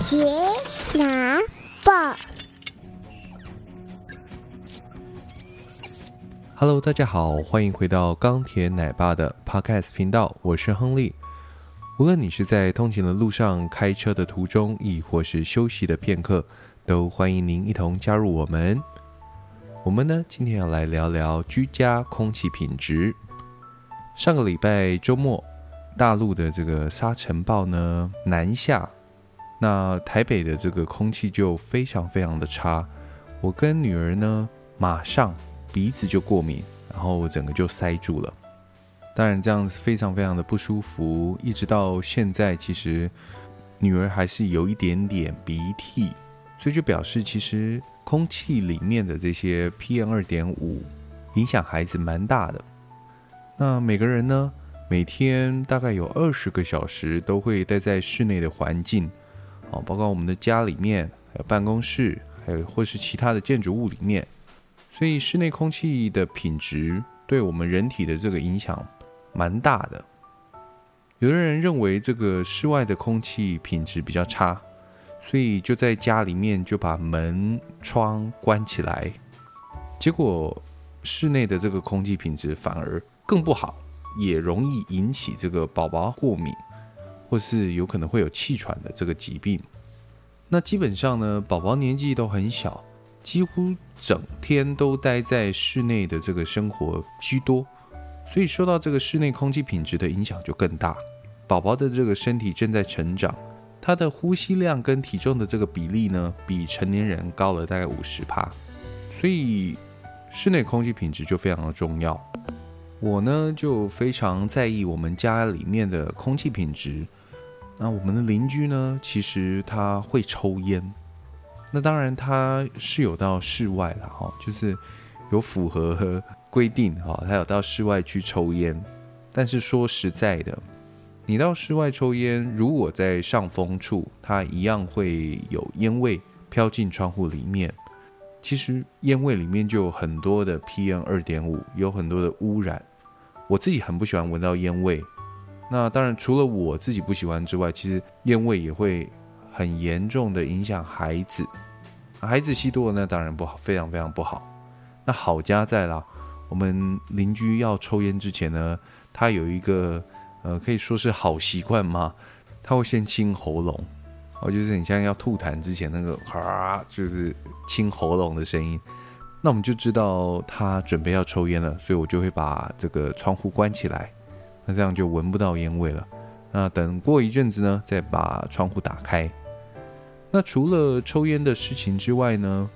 杰拿报，Hello，大家好，欢迎回到钢铁奶爸的 Podcast 频道，我是亨利。无论你是在通勤的路上、开车的途中，亦或是休息的片刻，都欢迎您一同加入我们。我们呢，今天要来聊聊居家空气品质。上个礼拜周末，大陆的这个沙尘暴呢南下，那台北的这个空气就非常非常的差。我跟女儿呢，马上鼻子就过敏，然后我整个就塞住了。当然，这样子非常非常的不舒服，一直到现在，其实女儿还是有一点点鼻涕，所以就表示其实空气里面的这些 PM 二点五影响孩子蛮大的。那每个人呢，每天大概有二十个小时都会待在室内的环境，哦，包括我们的家里面，还有办公室，还有或是其他的建筑物里面，所以室内空气的品质对我们人体的这个影响。蛮大的，有的人认为这个室外的空气品质比较差，所以就在家里面就把门窗关起来，结果室内的这个空气品质反而更不好，也容易引起这个宝宝过敏，或是有可能会有气喘的这个疾病。那基本上呢，宝宝年纪都很小，几乎整天都待在室内的这个生活居多。所以受到这个室内空气品质的影响就更大。宝宝的这个身体正在成长，他的呼吸量跟体重的这个比例呢，比成年人高了大概五十帕。所以室内空气品质就非常的重要。我呢就非常在意我们家里面的空气品质。那我们的邻居呢，其实他会抽烟。那当然他是有到室外了哈，就是有符合。规定哈，他有到室外去抽烟，但是说实在的，你到室外抽烟，如果在上风处，它一样会有烟味飘进窗户里面。其实烟味里面就有很多的 PM 二点五，有很多的污染。我自己很不喜欢闻到烟味。那当然，除了我自己不喜欢之外，其实烟味也会很严重的影响孩子。孩子吸多了，那当然不好，非常非常不好。那好家在啦。我们邻居要抽烟之前呢，他有一个呃，可以说是好习惯嘛，他会先清喉咙，哦，就是你像要吐痰之前那个哈，就是清喉咙的声音，那我们就知道他准备要抽烟了，所以我就会把这个窗户关起来，那这样就闻不到烟味了。那等过一阵子呢，再把窗户打开。那除了抽烟的事情之外呢，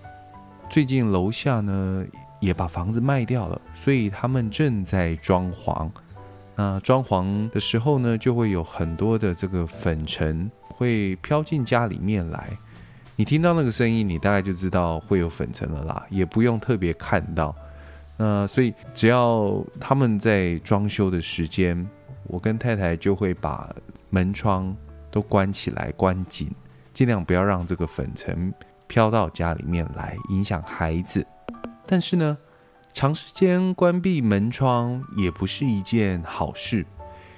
最近楼下呢，也把房子卖掉了，所以他们正在装潢。那装潢的时候呢，就会有很多的这个粉尘会飘进家里面来。你听到那个声音，你大概就知道会有粉尘了啦，也不用特别看到。那所以只要他们在装修的时间，我跟太太就会把门窗都关起来，关紧，尽量不要让这个粉尘飘到家里面来，影响孩子。但是呢，长时间关闭门窗也不是一件好事。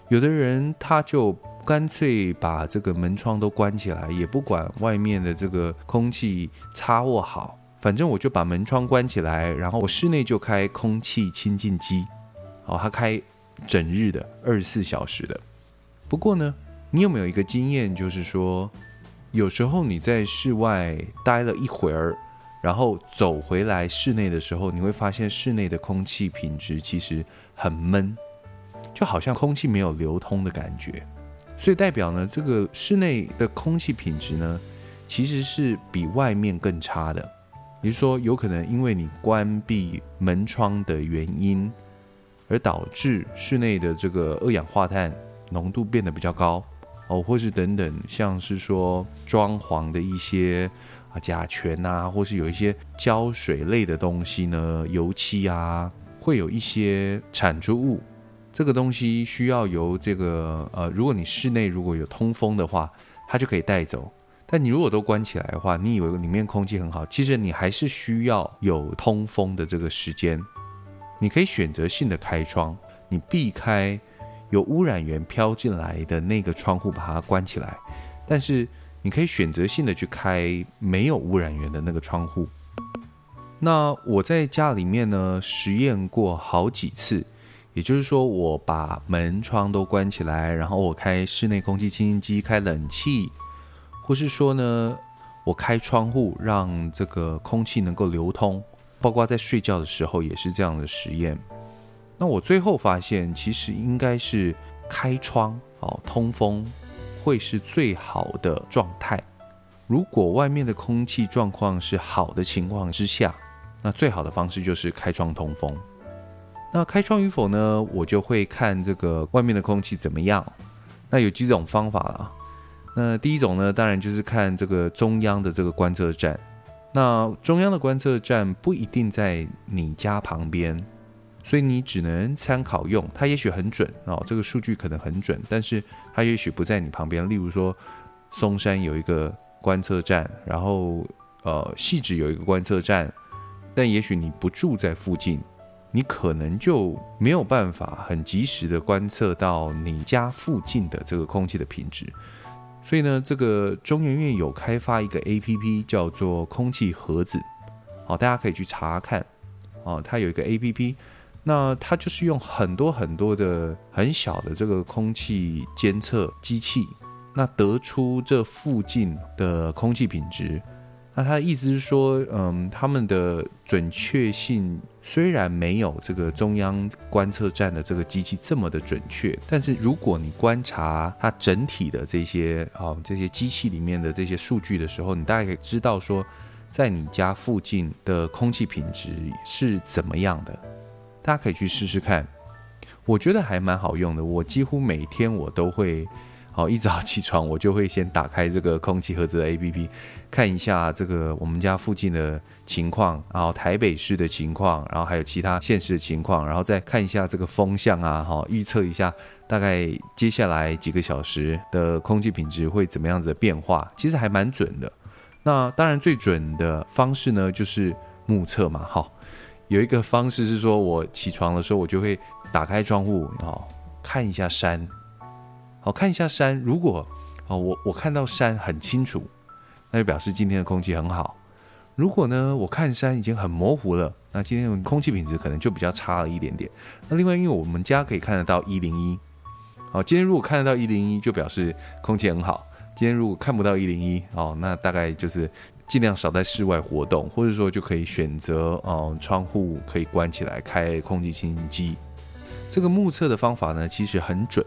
有的人他就干脆把这个门窗都关起来，也不管外面的这个空气差或好，反正我就把门窗关起来，然后我室内就开空气清净机，哦，它开整日的二十四小时的。不过呢，你有没有一个经验，就是说，有时候你在室外待了一会儿。然后走回来室内的时候，你会发现室内的空气品质其实很闷，就好像空气没有流通的感觉。所以代表呢，这个室内的空气品质呢，其实是比外面更差的。比如说，有可能因为你关闭门窗的原因，而导致室内的这个二氧化碳浓度变得比较高哦，或是等等，像是说装潢的一些啊。甲醛啊，或是有一些胶水类的东西呢，油漆啊，会有一些产出物。这个东西需要由这个呃，如果你室内如果有通风的话，它就可以带走。但你如果都关起来的话，你以为里面空气很好，其实你还是需要有通风的这个时间。你可以选择性的开窗，你避开有污染源飘进来的那个窗户，把它关起来。但是。你可以选择性的去开没有污染源的那个窗户。那我在家里面呢，实验过好几次，也就是说，我把门窗都关起来，然后我开室内空气清新机，开冷气，或是说呢，我开窗户，让这个空气能够流通，包括在睡觉的时候也是这样的实验。那我最后发现，其实应该是开窗哦，通风会是最好的状态。如果外面的空气状况是好的情况之下，那最好的方式就是开窗通风。那开窗与否呢？我就会看这个外面的空气怎么样。那有几种方法啦。那第一种呢，当然就是看这个中央的这个观测站。那中央的观测站不一定在你家旁边，所以你只能参考用。它也许很准哦，这个数据可能很准，但是它也许不在你旁边。例如说，松山有一个观测站，然后呃，细致有一个观测站。但也许你不住在附近，你可能就没有办法很及时的观测到你家附近的这个空气的品质。所以呢，这个中研院有开发一个 APP 叫做空气盒子，好，大家可以去查看。哦，它有一个 APP，那它就是用很多很多的很小的这个空气监测机器，那得出这附近的空气品质。那他的意思是说，嗯，他们的准确性虽然没有这个中央观测站的这个机器这么的准确，但是如果你观察它整体的这些啊、这些机器里面的这些数据的时候，你大概可以知道说，在你家附近的空气品质是怎么样的。大家可以去试试看，我觉得还蛮好用的。我几乎每天我都会。好，一早起床我就会先打开这个空气盒子的 APP，看一下这个我们家附近的情况，然后台北市的情况，然后还有其他县市的情况，然后再看一下这个风向啊，哈，预测一下大概接下来几个小时的空气品质会怎么样子的变化，其实还蛮准的。那当然最准的方式呢，就是目测嘛，哈，有一个方式是说我起床的时候，我就会打开窗户，哦，看一下山。好，看一下山，如果哦，我我看到山很清楚，那就表示今天的空气很好。如果呢，我看山已经很模糊了，那今天空气品质可能就比较差了一点点。那另外，因为我们家可以看得到一零一，好，今天如果看得到一零一，就表示空气很好。今天如果看不到一零一，哦，那大概就是尽量少在室外活动，或者说就可以选择哦，窗户可以关起来，开空气清新机。这个目测的方法呢，其实很准。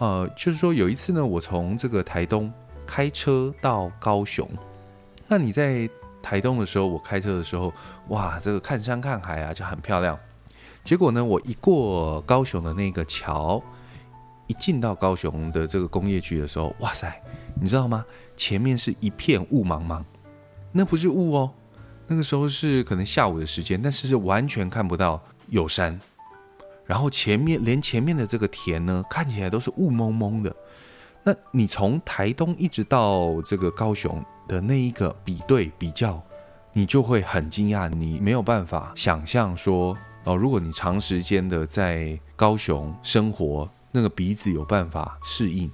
呃，就是说有一次呢，我从这个台东开车到高雄。那你在台东的时候，我开车的时候，哇，这个看山看海啊，就很漂亮。结果呢，我一过高雄的那个桥，一进到高雄的这个工业区的时候，哇塞，你知道吗？前面是一片雾茫茫，那不是雾哦，那个时候是可能下午的时间，但是是完全看不到有山。然后前面连前面的这个田呢，看起来都是雾蒙蒙的。那你从台东一直到这个高雄的那一个比对比较，你就会很惊讶，你没有办法想象说哦，如果你长时间的在高雄生活，那个鼻子有办法适应。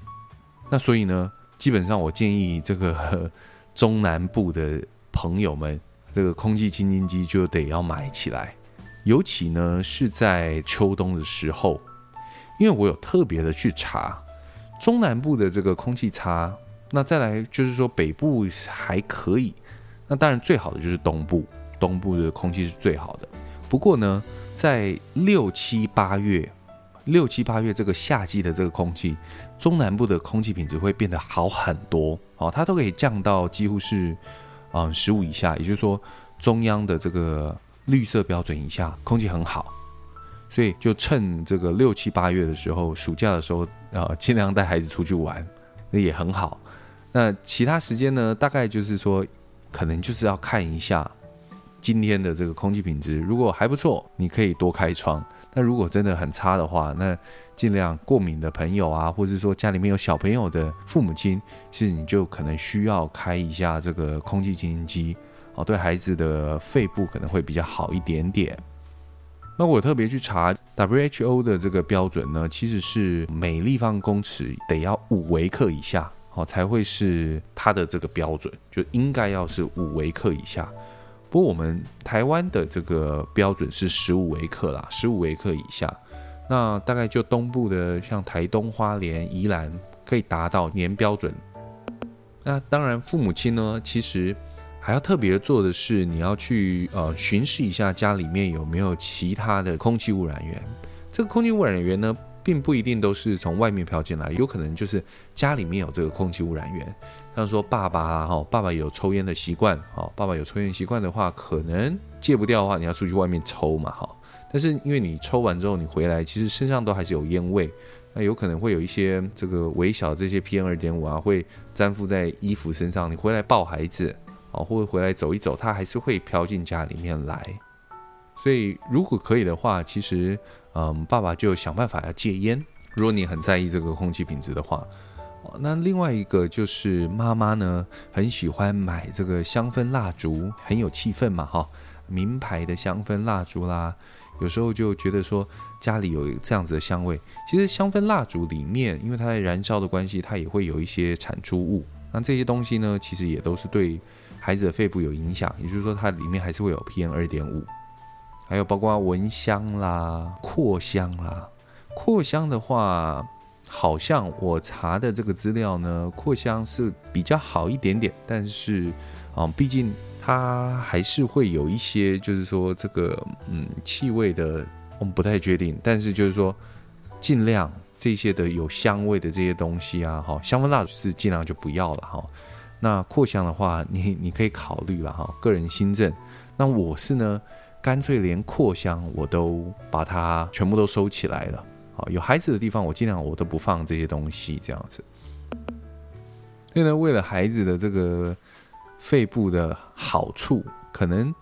那所以呢，基本上我建议这个中南部的朋友们，这个空气清新机就得要买起来。尤其呢是在秋冬的时候，因为我有特别的去查中南部的这个空气差，那再来就是说北部还可以，那当然最好的就是东部，东部的空气是最好的。不过呢，在六七八月，六七八月这个夏季的这个空气，中南部的空气品质会变得好很多哦，它都可以降到几乎是嗯十五以下，也就是说中央的这个。绿色标准以下，空气很好，所以就趁这个六七八月的时候，暑假的时候，啊，尽量带孩子出去玩，那也很好。那其他时间呢，大概就是说，可能就是要看一下今天的这个空气品质，如果还不错，你可以多开窗；那如果真的很差的话，那尽量过敏的朋友啊，或者说家里面有小朋友的父母亲，是你就可能需要开一下这个空气清新机。哦，对孩子的肺部可能会比较好一点点。那我特别去查 WHO 的这个标准呢，其实是每立方公尺得要五微克以下。好才会是它的这个标准，就应该要是五微克以下。不过我们台湾的这个标准是十五微克啦，十五微克以下。那大概就东部的像台东、花莲、宜兰可以达到年标准。那当然，父母亲呢，其实还要特别做的是，你要去呃巡视一下家里面有没有其他的空气污染源。这个空气污染源呢，并不一定都是从外面飘进来，有可能就是家里面有这个空气污染源。像说爸爸啊，哈，爸爸有抽烟的习惯，哈，爸爸有抽烟习惯的话，可能戒不掉的话，你要出去外面抽嘛，哈。但是因为你抽完之后你回来，其实身上都还是有烟味，那有可能会有一些这个微小的这些 PM 二点五啊，会粘附在衣服身上。你回来抱孩子啊，或者回来走一走，它还是会飘进家里面来。所以如果可以的话，其实嗯，爸爸就想办法要戒烟。如果你很在意这个空气品质的话，那另外一个就是妈妈呢，很喜欢买这个香氛蜡烛，很有气氛嘛，哈，名牌的香氛蜡烛啦。有时候就觉得说家里有这样子的香味，其实香氛蜡烛里面，因为它在燃烧的关系，它也会有一些产出物。那这些东西呢，其实也都是对孩子的肺部有影响。也就是说，它里面还是会有 PM 二点五，还有包括蚊香啦、扩香啦。扩香的话，好像我查的这个资料呢，扩香是比较好一点点，但是啊，毕竟。它还是会有一些，就是说这个嗯气味的，我们不太确定。但是就是说，尽量这些的有香味的这些东西啊，哈，香氛蜡烛是尽量就不要了哈。那扩香的话，你你可以考虑了哈，个人心证。那我是呢，干脆连扩香我都把它全部都收起来了。好，有孩子的地方，我尽量我都不放这些东西，这样子。所以呢，为了孩子的这个。肺部的好处，可能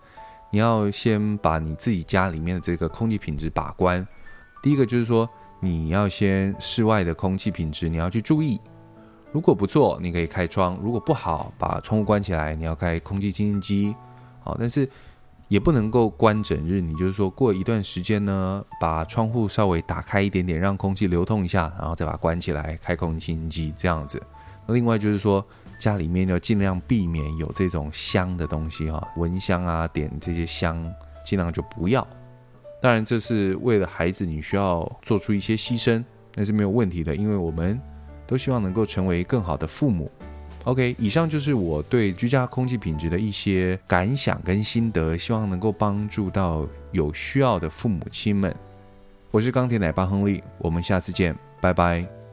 你要先把你自己家里面的这个空气品质把关。第一个就是说，你要先室外的空气品质你要去注意。如果不错，你可以开窗；如果不好，把窗户关起来。你要开空气清新机，好，但是也不能够关整日。你就是说，过一段时间呢，把窗户稍微打开一点点，让空气流通一下，然后再把它关起来，开空气清新机这样子。那另外就是说。家里面要尽量避免有这种香的东西哈，蚊香啊，点这些香，尽量就不要。当然，这是为了孩子，你需要做出一些牺牲，那是没有问题的，因为我们都希望能够成为更好的父母。OK，以上就是我对居家空气品质的一些感想跟心得，希望能够帮助到有需要的父母亲们。我是钢铁奶爸亨利，我们下次见，拜拜。